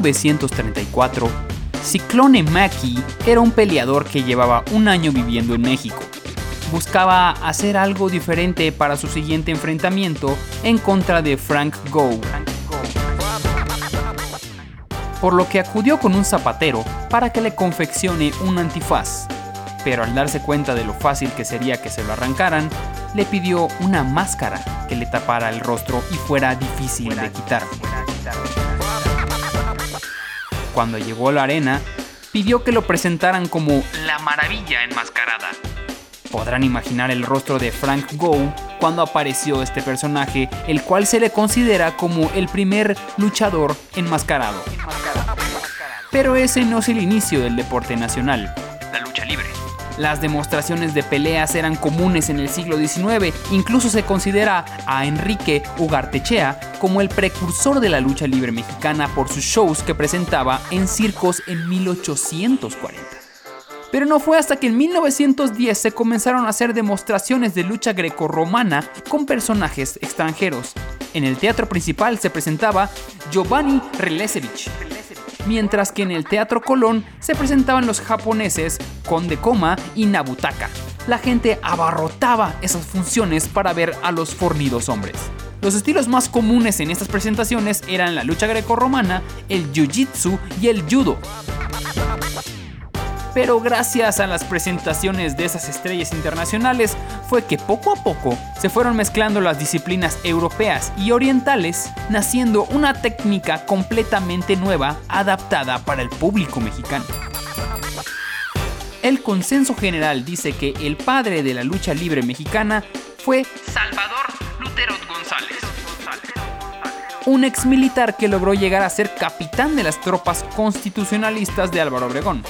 En 1934, Ciclone Maki era un peleador que llevaba un año viviendo en México. Buscaba hacer algo diferente para su siguiente enfrentamiento en contra de Frank Go. Por lo que acudió con un zapatero para que le confeccione un antifaz. Pero al darse cuenta de lo fácil que sería que se lo arrancaran, le pidió una máscara que le tapara el rostro y fuera difícil de quitar. Cuando llegó a la arena, pidió que lo presentaran como la maravilla enmascarada. Podrán imaginar el rostro de Frank Go cuando apareció este personaje, el cual se le considera como el primer luchador enmascarado. Pero ese no es el inicio del deporte nacional. Las demostraciones de peleas eran comunes en el siglo XIX, incluso se considera a Enrique Ugartechea como el precursor de la lucha libre mexicana por sus shows que presentaba en circos en 1840. Pero no fue hasta que en 1910 se comenzaron a hacer demostraciones de lucha grecorromana con personajes extranjeros. En el teatro principal se presentaba Giovanni Relesevich, mientras que en el Teatro Colón se presentaban los japoneses Konde Koma y Nabutaka. La gente abarrotaba esas funciones para ver a los fornidos hombres. Los estilos más comunes en estas presentaciones eran la lucha grecorromana, el jiu-jitsu y el judo. Pero gracias a las presentaciones de esas estrellas internacionales fue que poco a poco se fueron mezclando las disciplinas europeas y orientales, naciendo una técnica completamente nueva adaptada para el público mexicano. El consenso general dice que el padre de la lucha libre mexicana fue Salvador Lutero González, un ex militar que logró llegar a ser capitán de las tropas constitucionalistas de Álvaro Obregón.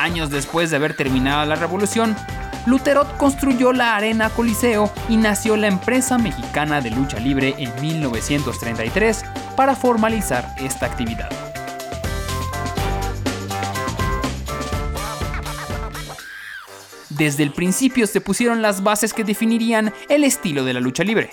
Años después de haber terminado la revolución, Luterot construyó la Arena Coliseo y nació la empresa mexicana de lucha libre en 1933 para formalizar esta actividad. Desde el principio se pusieron las bases que definirían el estilo de la lucha libre.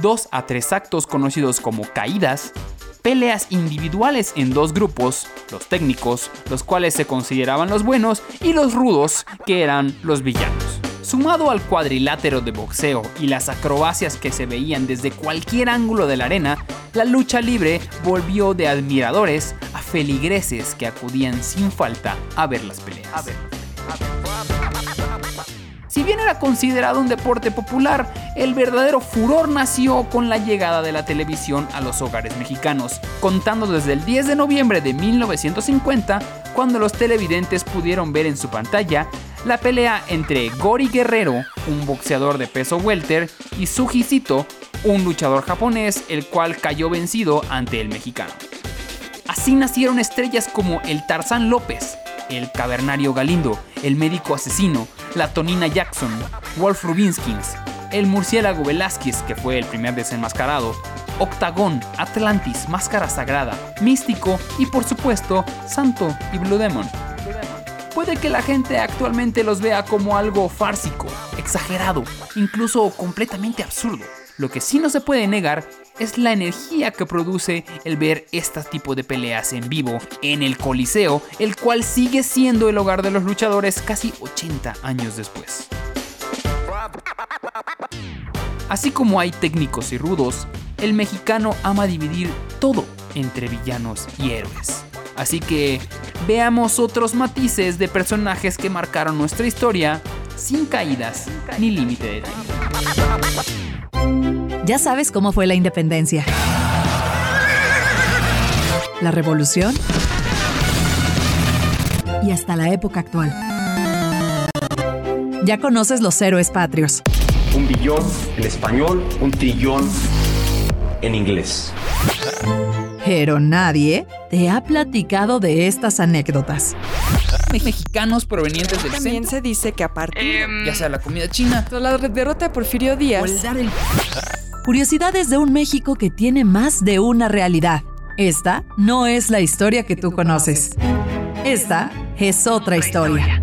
Dos a tres actos conocidos como caídas, peleas individuales en dos grupos, los técnicos, los cuales se consideraban los buenos, y los rudos, que eran los villanos. Sumado al cuadrilátero de boxeo y las acrobacias que se veían desde cualquier ángulo de la arena, la lucha libre volvió de admiradores a feligreses que acudían sin falta a ver las peleas. Bien era considerado un deporte popular, el verdadero furor nació con la llegada de la televisión a los hogares mexicanos, contando desde el 10 de noviembre de 1950, cuando los televidentes pudieron ver en su pantalla la pelea entre Gori Guerrero, un boxeador de peso welter, y Suji Sito, un luchador japonés, el cual cayó vencido ante el mexicano. Así nacieron estrellas como el Tarzán López, el Cavernario Galindo, el Médico Asesino, la Tonina Jackson, Wolf Rubinskins, el Murciélago Velázquez, que fue el primer desenmascarado, Octagón, Atlantis, Máscara Sagrada, Místico y por supuesto Santo y Blue Demon. Puede que la gente actualmente los vea como algo fársico, exagerado, incluso completamente absurdo. Lo que sí no se puede negar es la energía que produce el ver este tipo de peleas en vivo en el Coliseo, el cual sigue siendo el hogar de los luchadores casi 80 años después. Así como hay técnicos y rudos, el mexicano ama dividir todo entre villanos y héroes. Así que veamos otros matices de personajes que marcaron nuestra historia sin caídas ni límite de tiempo. Ya sabes cómo fue la independencia. La revolución. Y hasta la época actual. Ya conoces los héroes patrios. Un billón en español, un trillón en inglés. Pero nadie te ha platicado de estas anécdotas. Mexicanos provenientes del También centro, se dice que a partir ya sea la comida china la derrota de Porfirio o Díaz, el dar el Curiosidades de un México que tiene más de una realidad. Esta no es la historia que tú conoces. Esta es otra historia.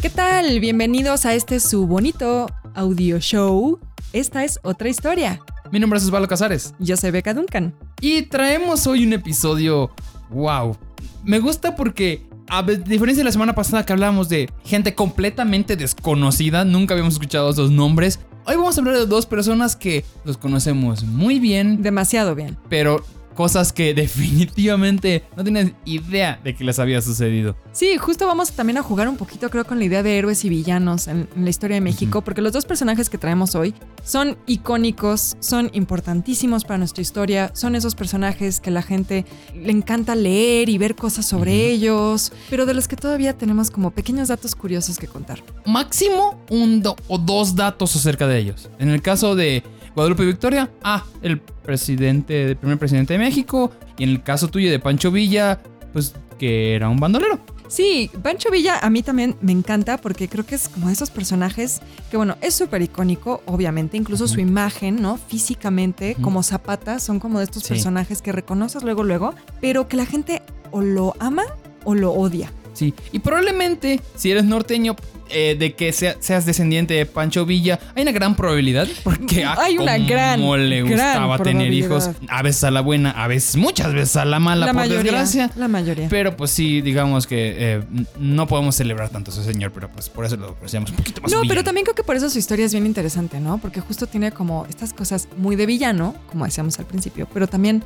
¿Qué tal? Bienvenidos a este su bonito audio show. Esta es otra historia. Mi nombre es Osvaldo Casares. Yo soy Beca Duncan. Y traemos hoy un episodio. ¡Wow! Me gusta porque, a diferencia de la semana pasada que hablábamos de gente completamente desconocida, nunca habíamos escuchado esos nombres. Hoy vamos a hablar de dos personas que los conocemos muy bien. Demasiado bien. Pero cosas que definitivamente no tienes idea de que les había sucedido. Sí, justo vamos también a jugar un poquito, creo, con la idea de héroes y villanos en, la historia de México, porque los dos personajes que traemos hoy son icónicos, son importantísimos para nuestra historia, son esos personajes que la gente le encanta leer y ver cosas sobre ellos, pero de los que todavía tenemos como pequeños datos curiosos que contar. Máximo un o dos datos acerca de ellos. En el caso de Guadalupe Victoria, ah, el presidente, el primer presidente de México. Y en el caso tuyo de Pancho Villa, pues que era un bandolero. Sí, Pancho Villa a mí también me encanta porque creo que es como de esos personajes que, bueno, es súper icónico, obviamente, incluso su imagen, ¿no? Físicamente, como Zapata, son como de estos personajes que reconoces luego, luego, pero que la gente o lo ama o lo odia. Sí, y probablemente si eres norteño, eh, de que seas descendiente de Pancho Villa, hay una gran probabilidad. Porque ah, hay una gran. le gustaba tener hijos. A veces a la buena, a veces, muchas veces a la mala, la por mayoría, desgracia. La mayoría. Pero pues sí, digamos que eh, no podemos celebrar tanto a ese señor, pero pues por eso lo apreciamos un poquito más. No, pero también creo que por eso su historia es bien interesante, ¿no? Porque justo tiene como estas cosas muy de villano, como decíamos al principio, pero también,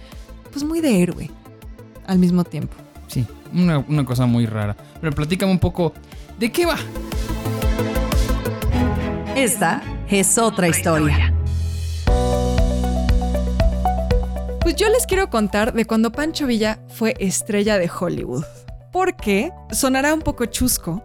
pues muy de héroe al mismo tiempo. Sí, una, una cosa muy rara. Pero platícame un poco, ¿de qué va? Esta es otra historia. Pues yo les quiero contar de cuando Pancho Villa fue estrella de Hollywood. Porque sonará un poco chusco.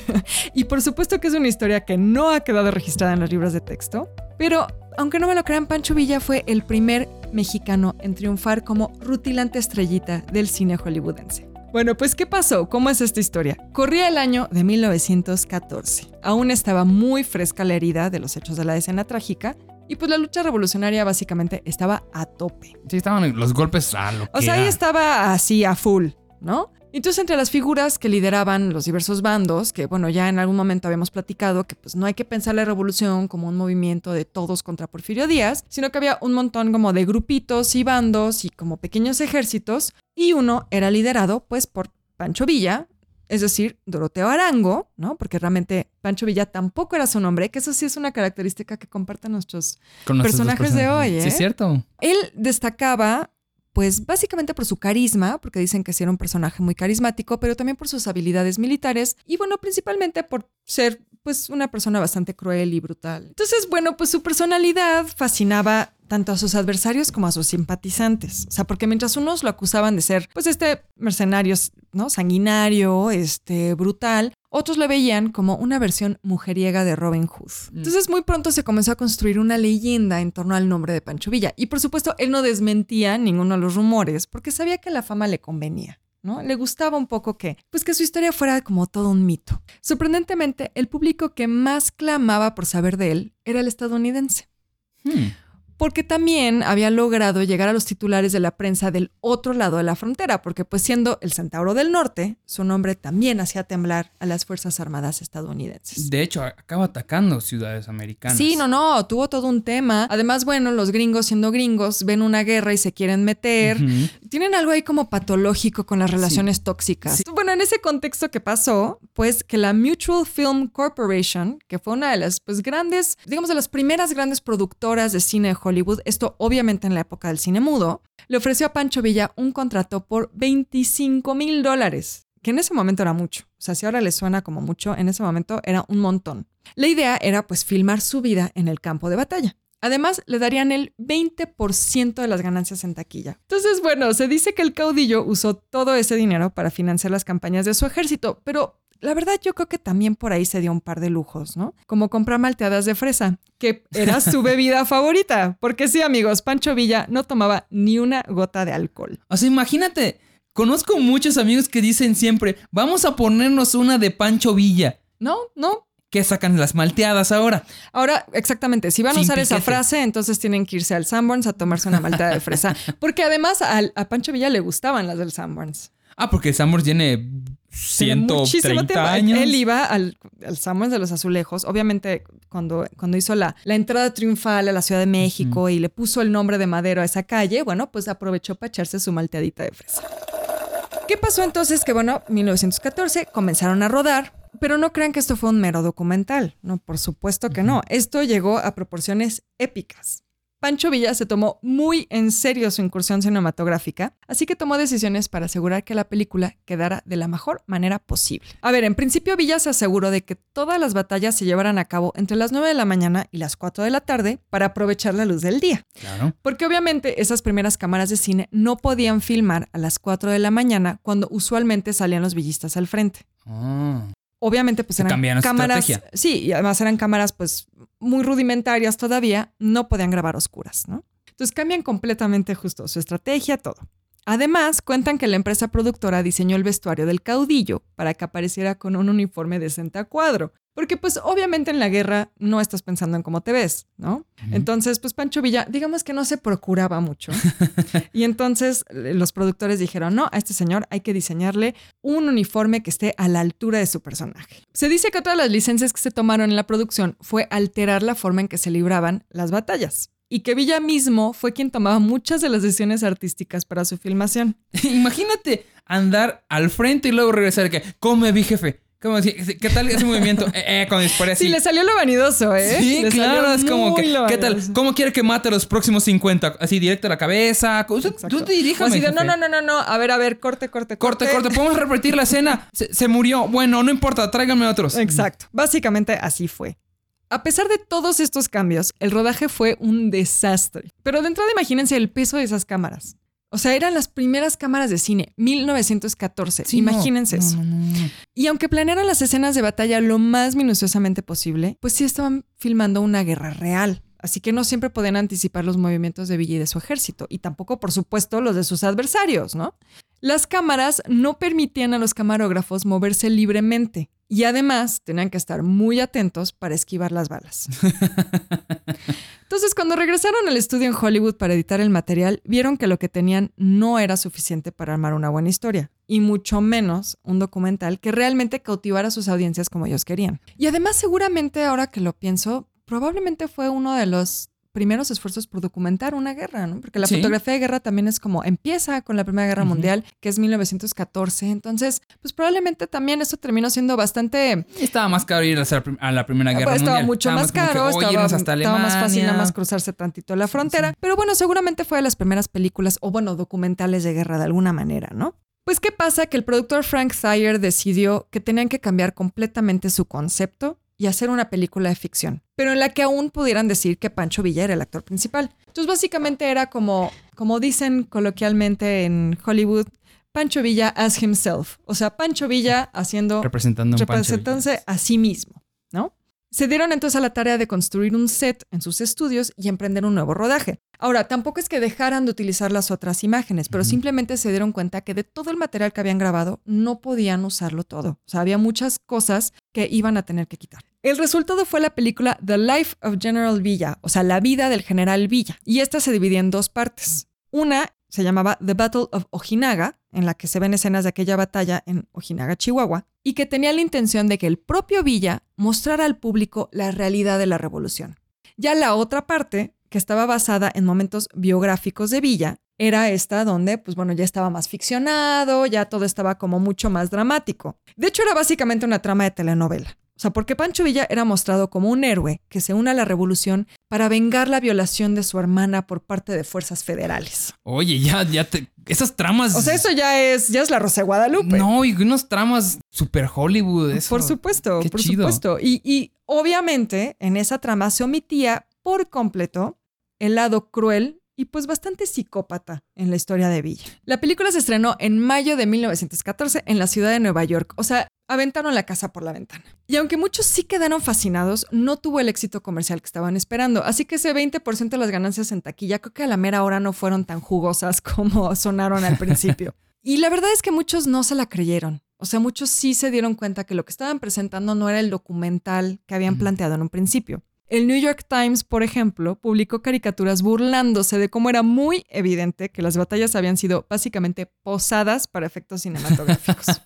y por supuesto que es una historia que no ha quedado registrada en los libros de texto. Pero aunque no me lo crean, Pancho Villa fue el primer mexicano en triunfar como rutilante estrellita del cine hollywoodense. Bueno, pues ¿qué pasó? ¿Cómo es esta historia? Corría el año de 1914. Aún estaba muy fresca la herida de los hechos de la escena trágica y pues la lucha revolucionaria básicamente estaba a tope. Sí, estaban los golpes a lo O sea, ahí estaba así a full, ¿no? Entonces, entre las figuras que lideraban los diversos bandos, que bueno, ya en algún momento habíamos platicado que pues no hay que pensar la revolución como un movimiento de todos contra Porfirio Díaz, sino que había un montón como de grupitos y bandos y como pequeños ejércitos, y uno era liderado pues por Pancho Villa, es decir, Doroteo Arango, ¿no? Porque realmente Pancho Villa tampoco era su nombre, que eso sí es una característica que comparten nuestros personajes de hoy. ¿eh? Sí, es cierto. Él destacaba pues básicamente por su carisma, porque dicen que sí era un personaje muy carismático, pero también por sus habilidades militares y bueno, principalmente por ser pues una persona bastante cruel y brutal. Entonces, bueno, pues su personalidad fascinaba tanto a sus adversarios como a sus simpatizantes. O sea, porque mientras unos lo acusaban de ser, pues, este mercenario, ¿no? Sanguinario, este, brutal, otros le veían como una versión mujeriega de Robin Hood. Mm. Entonces muy pronto se comenzó a construir una leyenda en torno al nombre de Pancho Villa. Y por supuesto él no desmentía ninguno de los rumores porque sabía que la fama le convenía. ¿no? Le gustaba un poco que, pues que su historia fuera como todo un mito. Sorprendentemente, el público que más clamaba por saber de él era el estadounidense. Hmm porque también había logrado llegar a los titulares de la prensa del otro lado de la frontera, porque pues siendo el Centauro del Norte, su nombre también hacía temblar a las Fuerzas Armadas estadounidenses. De hecho, acaba atacando ciudades americanas. Sí, no, no, tuvo todo un tema. Además, bueno, los gringos siendo gringos ven una guerra y se quieren meter. Tienen algo ahí como patológico con las relaciones tóxicas. Bueno, en ese contexto que pasó, pues que la Mutual Film Corporation, que fue una de las pues grandes, digamos de las primeras grandes productoras de cine de Hollywood, esto obviamente en la época del cine mudo, le ofreció a Pancho Villa un contrato por 25 mil dólares, que en ese momento era mucho. O sea, si ahora le suena como mucho, en ese momento era un montón. La idea era pues filmar su vida en el campo de batalla. Además, le darían el 20% de las ganancias en taquilla. Entonces, bueno, se dice que el caudillo usó todo ese dinero para financiar las campañas de su ejército, pero la verdad yo creo que también por ahí se dio un par de lujos, ¿no? Como comprar malteadas de fresa, que era su bebida favorita. Porque sí, amigos, Pancho Villa no tomaba ni una gota de alcohol. O sea, imagínate, conozco muchos amigos que dicen siempre, vamos a ponernos una de Pancho Villa. No, no, ¿Qué sacan las malteadas ahora? Ahora, exactamente, si van a usar esa frase, entonces tienen que irse al Sanborns a tomarse una malteada de fresa. Porque además a Pancho Villa le gustaban las del Sanborns. Ah, porque Sanborns tiene 130 tiempo. años. Él iba al, al Samuels de los Azulejos. Obviamente, cuando, cuando hizo la, la entrada triunfal a la Ciudad de México y le puso el nombre de Madero a esa calle, bueno, pues aprovechó para echarse su malteadita de fresa. ¿Qué pasó entonces? Que bueno, 1914 comenzaron a rodar, pero no crean que esto fue un mero documental. No, por supuesto que no. Esto llegó a proporciones épicas. Pancho Villa se tomó muy en serio su incursión cinematográfica, así que tomó decisiones para asegurar que la película quedara de la mejor manera posible. A ver, en principio Villa se aseguró de que todas las batallas se llevaran a cabo entre las 9 de la mañana y las 4 de la tarde para aprovechar la luz del día. Claro. Porque obviamente esas primeras cámaras de cine no podían filmar a las 4 de la mañana cuando usualmente salían los villistas al frente. Ah. Obviamente, pues eran cambiaron cámaras. estrategia. Sí, y además eran cámaras, pues, muy rudimentarias todavía, no podían grabar oscuras, ¿no? Entonces cambian completamente justo su estrategia, todo. Además, cuentan que la empresa productora diseñó el vestuario del caudillo para que apareciera con un uniforme decente a cuadro. Porque, pues, obviamente en la guerra no estás pensando en cómo te ves, ¿no? Entonces, pues, Pancho Villa, digamos que no se procuraba mucho. y entonces eh, los productores dijeron, no, a este señor hay que diseñarle un uniforme que esté a la altura de su personaje. Se dice que otra de las licencias que se tomaron en la producción fue alterar la forma en que se libraban las batallas. Y que Villa mismo fue quien tomaba muchas de las decisiones artísticas para su filmación. Imagínate andar al frente y luego regresar que come vi jefe. ¿Cómo decir? ¿Qué tal ese movimiento? Eh, eh, cuando disparé así. Sí, le salió lo vanidoso, ¿eh? Sí, Le claro, es como que, ¿qué tal? ¿Cómo quiere que mate a los próximos 50? Así directo a la cabeza. Usted-. Tú diríjame, O así de, no, no, no, no, no. A ver, a ver, corte, corte, Corte, corte. ¿Podemos repetir la escena? Se, se murió. Bueno, no importa. Tráiganme otros. Exacto. Básicamente así fue. A pesar de todos estos cambios, el rodaje fue un desastre. Pero de entrada imagínense el peso de esas cámaras. O sea, eran las primeras cámaras de cine, 1914. Sí, no. Imagínense No, eso. no, no. Y aunque planearon las escenas de batalla lo más minuciosamente posible, pues sí estaban filmando una guerra real. Así que no siempre podían anticipar los movimientos de Villa y de su ejército, y tampoco, por supuesto, los de sus adversarios, ¿no? Las cámaras no permitían a los camarógrafos moverse libremente, y además tenían que estar muy atentos para esquivar las balas. Entonces, cuando regresaron al estudio en Hollywood para editar el material, vieron que lo que tenían no era suficiente para armar una buena historia, y mucho menos un documental que realmente cautivara a sus audiencias como ellos querían. Y además, seguramente, ahora que lo pienso, probablemente fue uno de los primeros esfuerzos por documentar una guerra, ¿no? Porque la Sí. fotografía de guerra también es como empieza con la Primera Guerra. Mundial, que es 1914. Entonces, pues probablemente también eso terminó siendo bastante Estaba más caro ir a la, prim- a la Primera Guerra pues, estaba Mundial. mucho Estaba más como que, caro, estaba, hasta estaba más fácil nada más cruzarse tantito la frontera. Pero bueno, seguramente fue de las primeras películas o bueno, documentales de guerra de alguna manera, ¿no? Pues qué pasa que el productor Frank Thayer decidió que tenían que cambiar completamente su concepto y hacer una película de ficción, pero en la que aún pudieran decir que Pancho Villa era el actor principal. Entonces básicamente era como, como dicen coloquialmente en Hollywood, Pancho Villa as himself, o sea, Pancho Villa haciendo Representando representándose a sí mismo, ¿no? Se dieron entonces a la tarea de construir un set en sus estudios y emprender un nuevo rodaje. Ahora, tampoco es que dejaran de utilizar las otras imágenes, pero simplemente se dieron cuenta que de todo el material que habían grabado no podían usarlo todo. O sea, había muchas cosas que iban a tener que quitar. El resultado fue la película The Life of General Villa, o sea, la vida del general Villa. Y esta se dividía en dos partes. Una se llamaba The Battle of Ojinaga, en la que se ven escenas de aquella batalla en Ojinaga, Chihuahua, y que tenía la intención de que el propio Villa mostrara al público la realidad de la revolución. Ya la otra parte, que estaba basada en momentos biográficos de Villa, era esta donde, pues bueno, ya estaba más ficcionado, ya todo estaba como mucho más dramático. De hecho, era básicamente una trama de telenovela. O sea, porque Pancho Villa era mostrado como un héroe que se une a la revolución para vengar la violación de su hermana por parte de fuerzas federales. Oye, ya, ya te. Esas tramas. O sea, eso ya es, ya es la Rosa de Guadalupe. No, y unos tramas super Hollywood. Eso. Por supuesto, Qué por chido. supuesto. Y, y obviamente en esa trama se omitía por completo el lado cruel y pues bastante psicópata en la historia de Villa. La película se estrenó en mayo de 1914 en la ciudad de Nueva York. O sea, aventaron la casa por la ventana. Y aunque muchos sí quedaron fascinados, no tuvo el éxito comercial que estaban esperando. Así que ese 20% de las ganancias en taquilla creo que a la mera hora no fueron tan jugosas como sonaron al principio. Y la verdad es que muchos no se la creyeron. O sea, muchos sí se dieron cuenta que lo que estaban presentando no era el documental que habían planteado en un principio. El New York Times, por ejemplo, publicó caricaturas burlándose de cómo era muy evidente que las batallas habían sido básicamente posadas para efectos cinematográficos.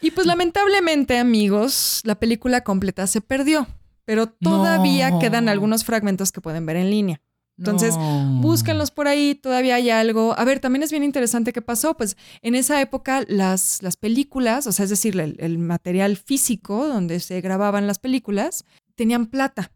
Y pues lamentablemente, amigos, la película completa se perdió, pero todavía No. quedan algunos fragmentos que pueden ver en línea. Entonces, No. Búsquenlos por ahí, todavía hay algo. A ver, también es bien interesante qué pasó. Pues en esa época las, las películas, o sea, es decir, el, el material físico donde se grababan las películas, tenían plata.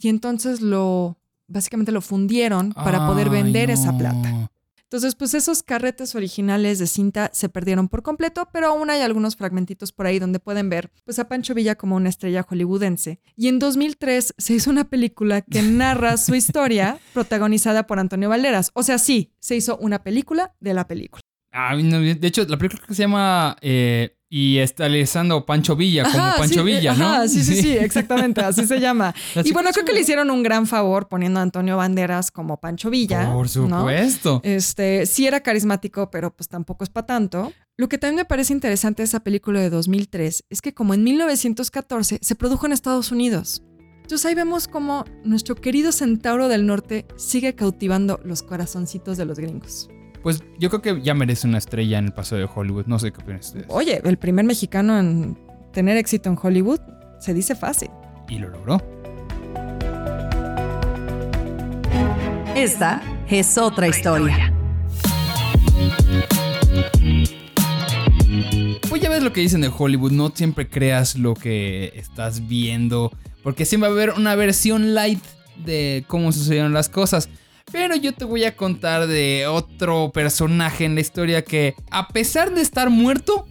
Y entonces lo, básicamente lo fundieron para poder Ay, vender esa plata. Entonces, pues esos carretes originales de cinta se perdieron por completo, pero aún hay algunos fragmentitos por ahí donde pueden ver pues a Pancho Villa como una estrella hollywoodense. Y en 2003 se hizo una película que narra su historia protagonizada por Antonio Valderas. O sea, sí, se hizo una película de la película. No, de hecho, la película que se llama eh, Y está Alessandro Pancho Villa, como Ajá, Pancho sí, Villa, ¿no? ajá, sí, sí, sí, exactamente, así se llama. La Y bueno, creo que le hicieron un gran favor poniendo a Antonio Banderas como Pancho Villa. Por ¿no? supuesto. Este, sí era carismático, pero pues tampoco es para tanto. Lo que también me parece interesante de esa película de 2003 es que como en 1914 se produjo en Estados Unidos. Entonces ahí vemos como nuestro querido Centauro del Norte sigue cautivando los corazoncitos de los gringos. Pues yo creo que ya merece una estrella en el paso de Hollywood. No sé qué opinan ustedes. Oye, el primer mexicano en tener éxito en Hollywood se dice fácil. Y lo logró. Esta es otra historia. Pues ya ves lo que dicen de Hollywood, no siempre creas lo que estás viendo, porque siempre va a haber una versión light de cómo sucedieron las cosas. Pero yo te voy a contar de otro personaje en la historia que, a pesar de estar muerto,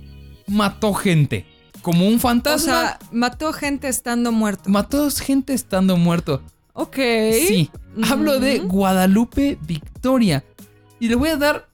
mató gente. Como un O fantasma, sea, mató gente estando muerto. mató gente estando muerto. Ok. Sí, hablo de. Guadalupe Victoria. Y le voy a dar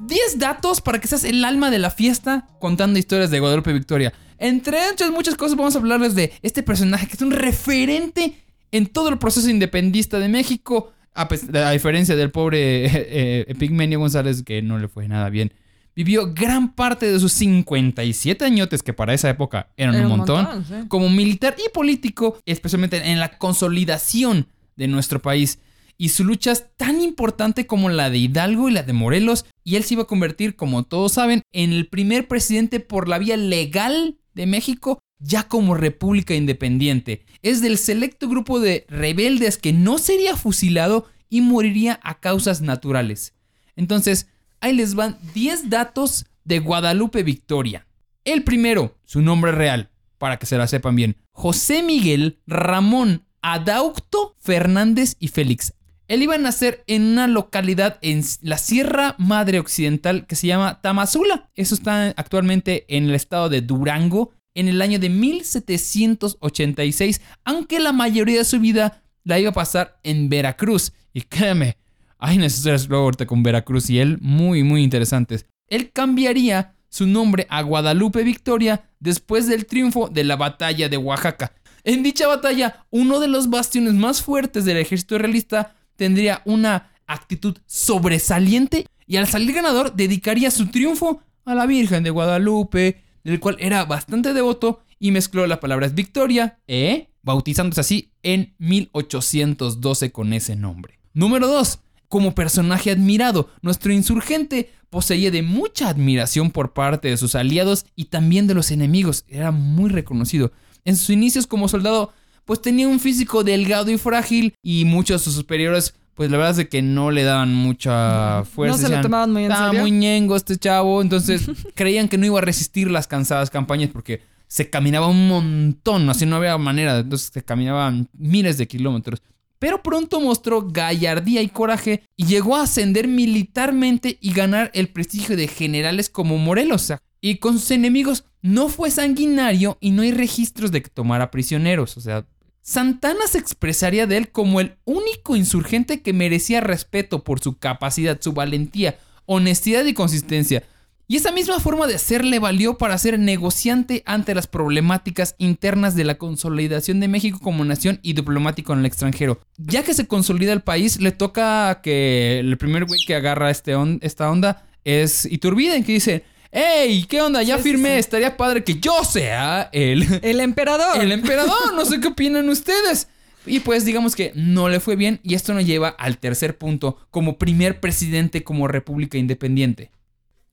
10 datos para que seas el alma de la fiesta contando historias de Guadalupe Victoria. Entre muchas, muchas cosas vamos a hablarles de este personaje que es un referente en todo el proceso independista de México. A, pes- a diferencia del pobre eh, eh, Pigmenio González que no le fue nada bien. Vivió gran parte de sus 57 añotes, que para esa época eran Era un un montón, montón, sí. como militar y político, especialmente en la consolidación de nuestro país. Y su lucha es tan importante como la de Hidalgo y la de Morelos. Y él se iba a convertir, como todos saben, en el primer presidente por la vía legal de México, ya como república independiente. Es del selecto grupo de rebeldes que no sería fusilado y moriría a causas naturales. Entonces, ahí les van 10 datos de Guadalupe Victoria. El primero, su nombre real, para que se la sepan bien. José Miguel Ramón Adaucto Fernández y Félix. Él iba a nacer en una localidad en la Sierra Madre Occidental que se llama Tamazula. Eso está actualmente en el estado de Durango en el año de 1786, aunque la mayoría de su vida la iba a pasar en Veracruz. Y créeme, hay necesidades luego ahorita con Veracruz y él muy, muy interesantes. Él cambiaría su nombre a Guadalupe Victoria después del triunfo de la batalla de Oaxaca. En dicha batalla, uno de los bastiones más fuertes del ejército realista tendría una actitud sobresaliente y al salir ganador dedicaría su triunfo a la Virgen de Guadalupe, del cual era bastante devoto y mezcló las palabras Victoria e bautizándose así en 1812 con ese nombre. Número 2. Como personaje admirado, nuestro insurgente poseía de mucha admiración por parte de sus aliados y también de los enemigos. Era muy reconocido. En sus inicios como soldado, pues tenía un físico delgado y frágil y muchos de sus superiores, pues la verdad es que no le daban mucha fuerza. No se lo Decían, tomaban muy en "Está serio". muy ñengo este chavo. Entonces creían que no iba a resistir las cansadas campañas porque se caminaba un montón, así no había manera. Entonces se caminaban miles de kilómetros. Pero pronto mostró gallardía y coraje y llegó a ascender militarmente y ganar el prestigio de generales como Morelos. Y con sus enemigos no fue sanguinario y no hay registros de que tomara prisioneros. O sea, Santana se expresaría de él como el único insurgente que merecía respeto por su capacidad, su valentía, honestidad y consistencia. Y esa misma forma de ser le valió para ser negociante ante las problemáticas internas de la consolidación de México como nación y diplomático en el extranjero. Ya que se consolida el país, le toca que el primer güey que agarra este esta onda es Iturbide, que dice, ¡Ey! ¿Qué onda? Ya Sí, firmé, sí. estaría padre que yo sea el, El emperador. el emperador, no sé qué opinan ustedes. Y pues digamos que no le fue bien y esto nos lleva al tercer punto como primer presidente como república independiente.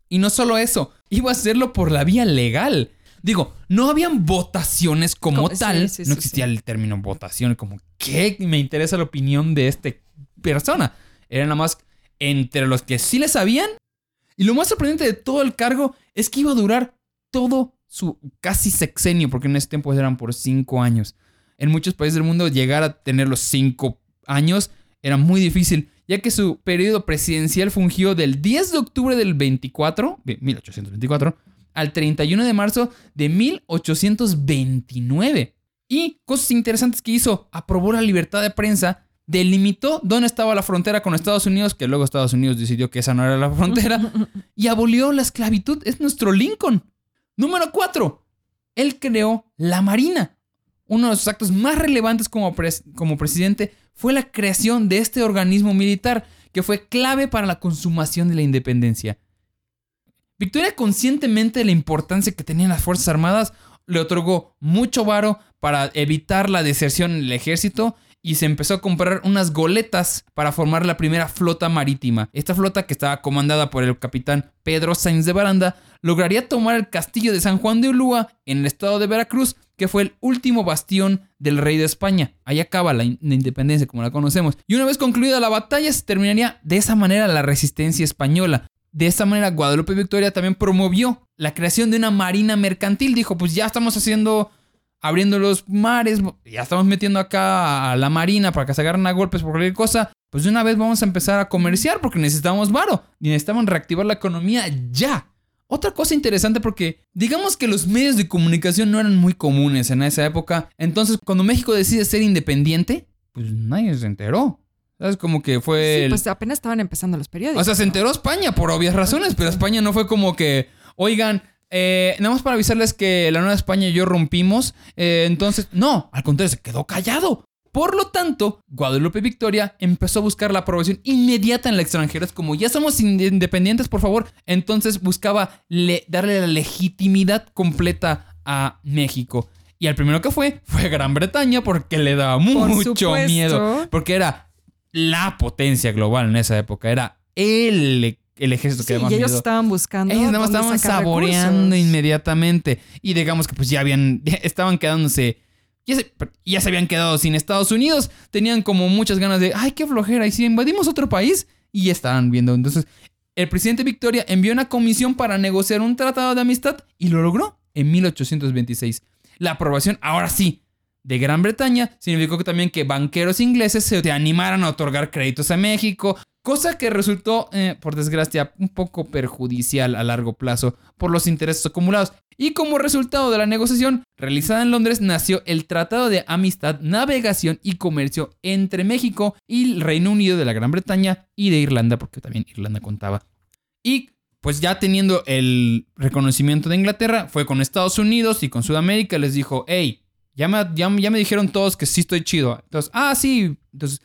Y no solo eso, iba a hacerlo por la vía legal. Digo, no habían votaciones como tal, sí, no existía el término votación, como que me interesa la opinión de esta persona. Era nada más entre los que sí le sabían. Y lo más sorprendente de todo el cargo es que iba a durar todo su casi sexenio, porque en ese tiempo eran por cinco años. En muchos países del mundo llegar a tener los cinco años era muy difícil, ya que su periodo presidencial fungió del 10 de octubre del 24, de 1824, al 31 de marzo de 1829. Y cosas interesantes que hizo, aprobó la libertad de prensa, delimitó dónde estaba la frontera con Estados Unidos, que luego Estados Unidos decidió que esa no era la frontera, y abolió la esclavitud. Es nuestro Lincoln. Número 4. Él creó la Marina. Uno de sus actos más relevantes como, como presidente fue la creación de este organismo militar que fue clave para la consumación de la independencia. Victoria, conscientemente de la importancia que tenían las Fuerzas Armadas, le otorgó mucho varo para evitar la deserción en el ejército y se empezó a comprar unas goletas para formar la primera flota marítima. Esta flota, que estaba comandada por el capitán Pedro Sainz de Baranda, lograría tomar el castillo de San Juan de Ulúa en el estado de Veracruz, que fue el último bastión del rey de España. Ahí acaba la, in- la independencia como la conocemos. Y una vez concluida la batalla, se terminaría de esa manera la resistencia española. De esta manera, Guadalupe Victoria también promovió la creación de una marina mercantil. Dijo, pues ya estamos haciendo, abriendo los mares, ya estamos metiendo acá a la marina para que se agarren a golpes por cualquier cosa. Pues de una vez vamos a empezar a comerciar porque necesitamos varo. Y necesitamos reactivar la economía ya. Otra cosa interesante porque digamos que los medios de comunicación no eran muy comunes en esa época. Entonces, cuando México decide ser independiente, pues nadie se enteró. ¿Sabes? Como que fue... Sí, el- pues apenas estaban empezando los periódicos. o sea, se enteró España por obvias razones, pero España no fue como que, oigan, eh, nada más para avisarles que la Nueva España y yo rompimos. eh, entonces, no, al contrario, se quedó callado. Por lo tanto, Guadalupe Victoria empezó a buscar la aprobación inmediata en el extranjero. Es como, ya somos inde- independientes, por favor. Entonces buscaba le- darle la legitimidad completa a México. Y al primero que fue, fue Gran Bretaña porque le daba mucho miedo. Porque era la potencia global en esa época. Era el, el ejército que Sí, y ellos miedo. estaban buscando. Ellos nada más estaban saboreando recursos. inmediatamente. Y digamos que pues ya habían, ya estaban quedándose, ya se, ya se habían quedado sin Estados Unidos. Tenían como muchas ganas de, ay, qué flojera. Y si invadimos otro país, y ya estaban viendo. Entonces, el presidente Victoria envió una comisión para negociar un tratado de amistad y lo logró en 1826. La aprobación, ahora sí, de Gran Bretaña significó que también que banqueros ingleses se animaran a otorgar créditos a México, cosa que resultó, eh, por desgracia, un poco perjudicial a largo plazo por los intereses acumulados. Y como resultado de la negociación realizada en Londres nació el Tratado de Amistad, Navegación y Comercio entre México y el Reino Unido de la Gran Bretaña y de Irlanda, porque también Irlanda contaba. Y pues ya teniendo el reconocimiento de Inglaterra, fue con Estados Unidos y con Sudamérica, les dijo, hey, ya me, ya, ya me dijeron todos que sí estoy chido. Entonces, ah, sí. Entonces,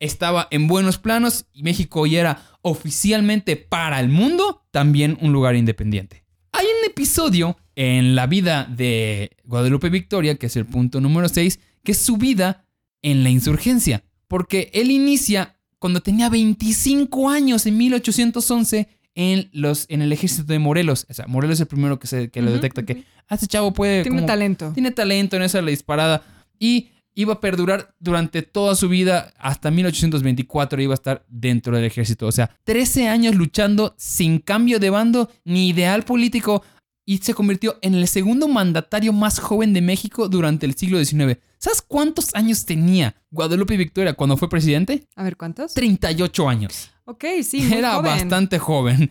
estaba en buenos planos y México ya era oficialmente para el mundo también un lugar independiente. Hay un episodio en la vida de Guadalupe Victoria, que es el punto número 6, que es su vida en la insurgencia. Porque él inicia cuando tenía 25 años, en 1811, en, los, en el ejército de Morelos. O sea, Morelos es el primero que, se, que lo detecta que, ah, este chavo puede... Tiene como- talento. tiene talento en esa la disparada y iba a perdurar durante toda su vida hasta 1824 iba a estar dentro del ejército. O sea, 13 años luchando sin cambio de bando ni ideal político y se convirtió en el segundo mandatario más joven de México durante el siglo XIX. ¿Sabes cuántos años tenía Guadalupe Victoria cuando fue presidente? A ver, ¿cuántos? 38 años. Ok, sí, muy Era joven. bastante joven.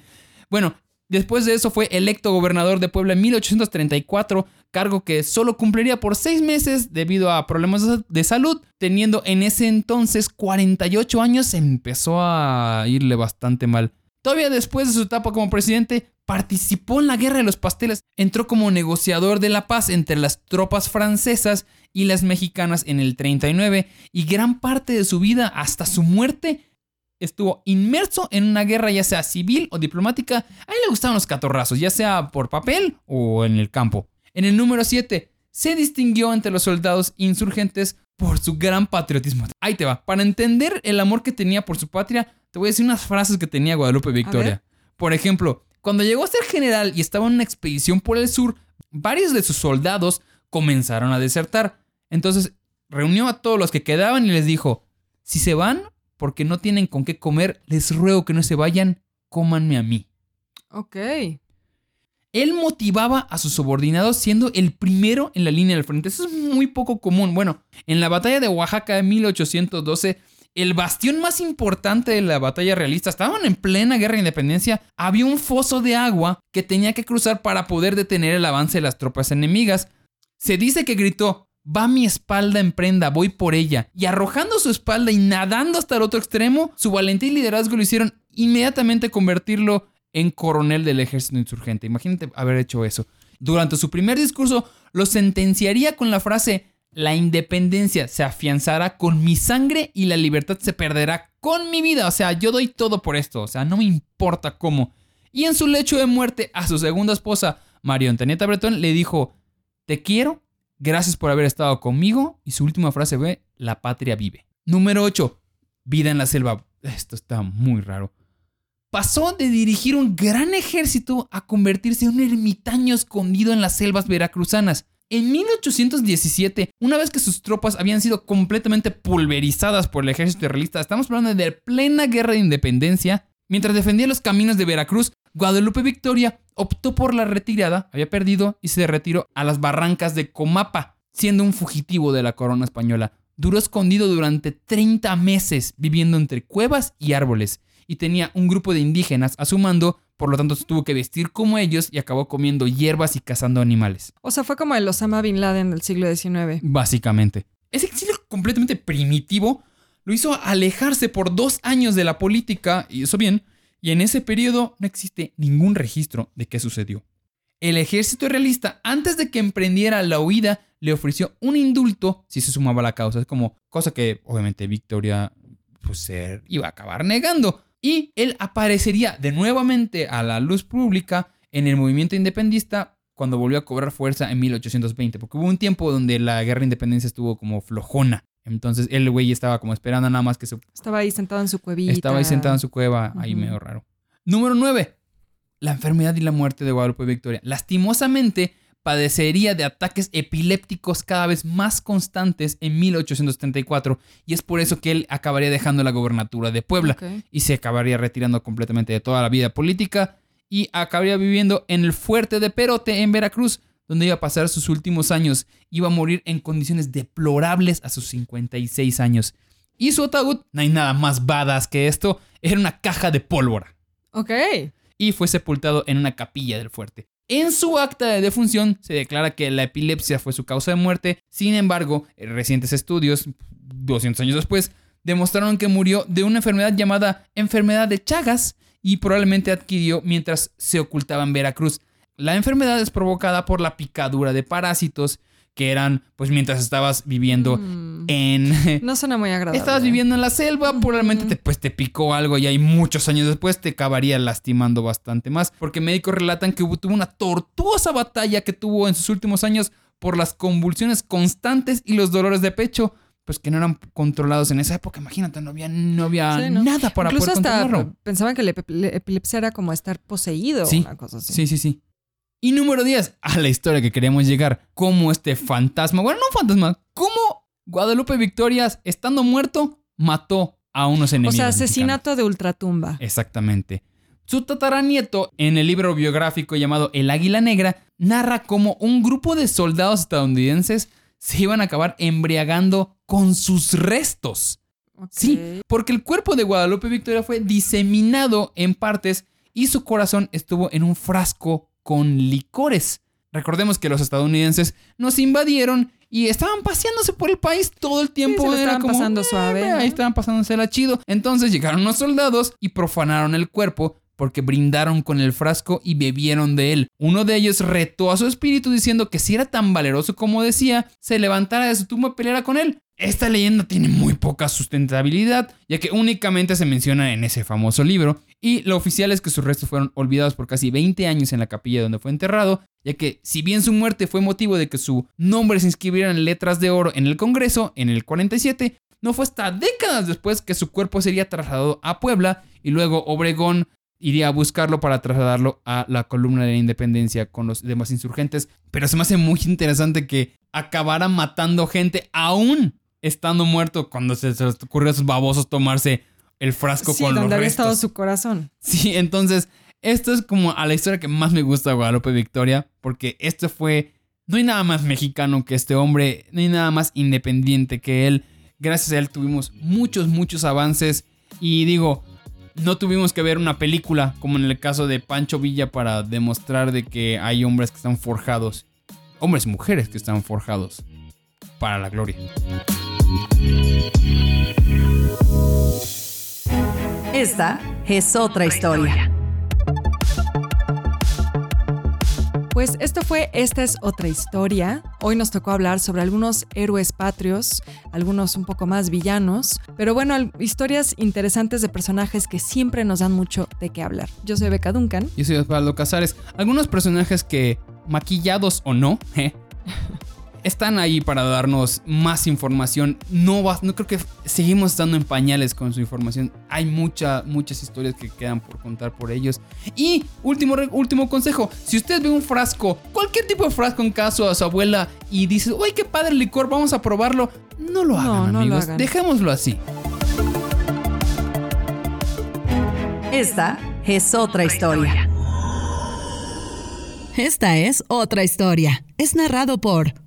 Bueno, después de eso fue electo gobernador de Puebla en 1834, cargo que solo cumpliría por seis meses debido a problemas de- salud. Teniendo en ese entonces 48 años, empezó a irle bastante mal. Todavía después de su etapa como presidente, participó en la Guerra de los Pasteles. Entró como negociador de la paz entre las tropas francesas y las mexicanas en el 39 y gran parte de su vida hasta su muerte estuvo inmerso en una guerra ya sea civil o diplomática. A él le gustaban los catorrazos, ya sea por papel o en el campo. En el número 7, se distinguió entre los soldados insurgentes por su gran patriotismo. Ahí te va. Para entender el amor que tenía por su patria, te voy a decir unas frases que tenía Guadalupe Victoria. Por ejemplo, cuando llegó a ser general y estaba en una expedición por el sur, varios de sus soldados comenzaron a desertar. Entonces reunió a todos los que quedaban y les dijo, si se van porque no tienen con qué comer, les ruego que no se vayan, cómanme a mí. Ok. Él motivaba a sus subordinados siendo el primero en la línea del frente. Eso es muy poco común. Bueno, en la batalla de Oaxaca de 1812, el bastión más importante de la batalla realista, estaban en plena guerra de independencia, había un foso de agua que tenía que cruzar para poder detener el avance de las tropas enemigas. Se dice que gritó, va mi espalda en prenda, voy por ella. Y arrojando su espalda y nadando hasta el otro extremo, su valentía y liderazgo lo hicieron inmediatamente convertirlo en coronel del ejército insurgente. Imagínate haber hecho eso. Durante su primer discurso lo sentenciaría con la frase, la independencia se afianzará con mi sangre y la libertad se perderá con mi vida. O sea, yo doy todo por esto. O sea, no me importa cómo. Y en su lecho de muerte a su segunda esposa, María Antonieta Bretón, le dijo, te quiero, gracias por haber estado conmigo. Y su última frase fue, la patria vive. Número 8. Vida en la selva. Esto está muy raro pasó de dirigir un gran ejército a convertirse en un ermitaño escondido en las selvas veracruzanas. En 1817, una vez que sus tropas habían sido completamente pulverizadas por el ejército realista, estamos hablando de plena guerra de independencia, mientras defendía los caminos de Veracruz, Guadalupe Victoria optó por la retirada, había perdido y se retiró a las barrancas de Comapa, siendo un fugitivo de la corona española. Duró escondido durante 30 meses, viviendo entre cuevas y árboles y tenía un grupo de indígenas a su mando, por lo tanto se tuvo que vestir como ellos y acabó comiendo hierbas y cazando animales. O sea, fue como el Osama Bin Laden del siglo XIX. Básicamente. Ese exilio completamente primitivo lo hizo alejarse por dos años de la política, y eso bien, y en ese periodo no existe ningún registro de qué sucedió. El ejército realista, antes de que emprendiera la huida, le ofreció un indulto si se sumaba a la causa. Es como cosa que obviamente Victoria pues, iba a acabar negando y él aparecería de nuevamente a la luz pública en el movimiento independista cuando volvió a cobrar fuerza en 1820, porque hubo un tiempo donde la guerra de independencia estuvo como flojona. Entonces el güey estaba como esperando nada más que se... Estaba ahí sentado en su cuevita. Estaba ahí sentado en su cueva, ahí medio raro. Número 9. La enfermedad y la muerte de Guadalupe Victoria. Lastimosamente, padecería de ataques epilépticos cada vez más constantes en 1834 y es por eso que él acabaría dejando la gobernatura de Puebla y se acabaría retirando completamente de toda la vida política y acabaría viviendo en el fuerte de Perote en Veracruz donde iba a pasar sus últimos años. Iba a morir en condiciones deplorables a sus 56 años. Y su ataúd, no hay nada más badass que esto, era una caja de pólvora. Ok. Y fue sepultado en una capilla del fuerte. En su acta de defunción se declara que la epilepsia fue su causa de muerte, sin embargo, recientes estudios, 200 años después, demostraron que murió de una enfermedad llamada enfermedad de Chagas y probablemente adquirió mientras se ocultaba en Veracruz. La enfermedad es provocada por la picadura de parásitos que eran, pues mientras estabas viviendo mm. en... No suena muy agradable. Estabas viviendo en la selva, probablemente te, pues, te picó algo y hay muchos años después te acabaría lastimando bastante más, porque médicos relatan que tuvo una tortuosa batalla que tuvo en sus últimos años por las convulsiones constantes y los dolores de pecho, pues que no eran controlados en esa época. Imagínate, no había, no había nada para Incluso poder hasta Pensaban que la epilepsia era como estar poseído, sí, una cosa así. Sí, sí, sí. Y número 10, a la historia que queremos llegar. Cómo este fantasma, bueno, no fantasma, cómo Guadalupe Victorias, estando muerto, mató a unos enemigos. O sea, asesinato de ultratumba. Exactamente. Su tataranieto, en el libro biográfico llamado El Águila Negra, narra cómo un grupo de soldados estadounidenses se iban a acabar embriagando con sus restos. Sí, porque el cuerpo de Guadalupe Victoria fue diseminado en partes y su corazón estuvo en un frasco con licores. Recordemos que los estadounidenses nos invadieron y estaban paseándose por el país todo el tiempo. Sí, estaban pasando eh, suave. Ahí estaban pasándosela chido. Entonces llegaron los soldados y profanaron el cuerpo porque brindaron con el frasco y bebieron de él. Uno de ellos retó a su espíritu diciendo que si era tan valeroso como decía, se levantara de su tumba y peleara con él. Esta leyenda tiene muy poca sustentabilidad, ya que únicamente se menciona en ese famoso libro, y lo oficial es que sus restos fueron olvidados por casi 20 años en la capilla donde fue enterrado, ya que si bien su muerte fue motivo de que su nombre se inscribiera en letras de oro en el Congreso en el 47, no fue hasta décadas después que su cuerpo sería trasladado a Puebla y luego Obregón iría a buscarlo para trasladarlo a la columna de la independencia con los demás insurgentes. Pero se me hace muy interesante que acabara matando gente aún estando muerto cuando se, les ocurrió a esos babosos tomarse el frasco Sí, con los donde había restos. estado su corazón. Sí, entonces, esto es como a la historia que más me gusta de Guadalupe Victoria, porque esto fue. No hay nada más mexicano que este hombre, no hay nada más independiente que él. Gracias a él tuvimos muchos, muchos avances. Y digo, no tuvimos que ver una película como en el caso de Pancho Villa para demostrar de que hay hombres que están forjados. Hombres y mujeres que están forjados para la gloria. Esta es otra historia. Pues esto fue Esta es otra historia. Hoy nos tocó hablar sobre algunos héroes patrios, algunos un poco más villanos, pero bueno, historias interesantes de personajes que siempre nos dan mucho de qué hablar. Yo soy Beca Duncan. Yo soy Osvaldo Casares. Algunos personajes que, maquillados o no, je, están ahí para darnos más información. No, va- no creo que seguimos estando en pañales con su información. Hay mucha, muchas historias que quedan por contar por ellos. Y último, último consejo: si usted ve un frasco, cualquier tipo de frasco en caso a su abuela y dice, uy, qué padre el licor, vamos a probarlo. No lo hagan, no amigos. hagan. Dejémoslo así. Esta es otra historia. Esta es otra historia. Es narrado por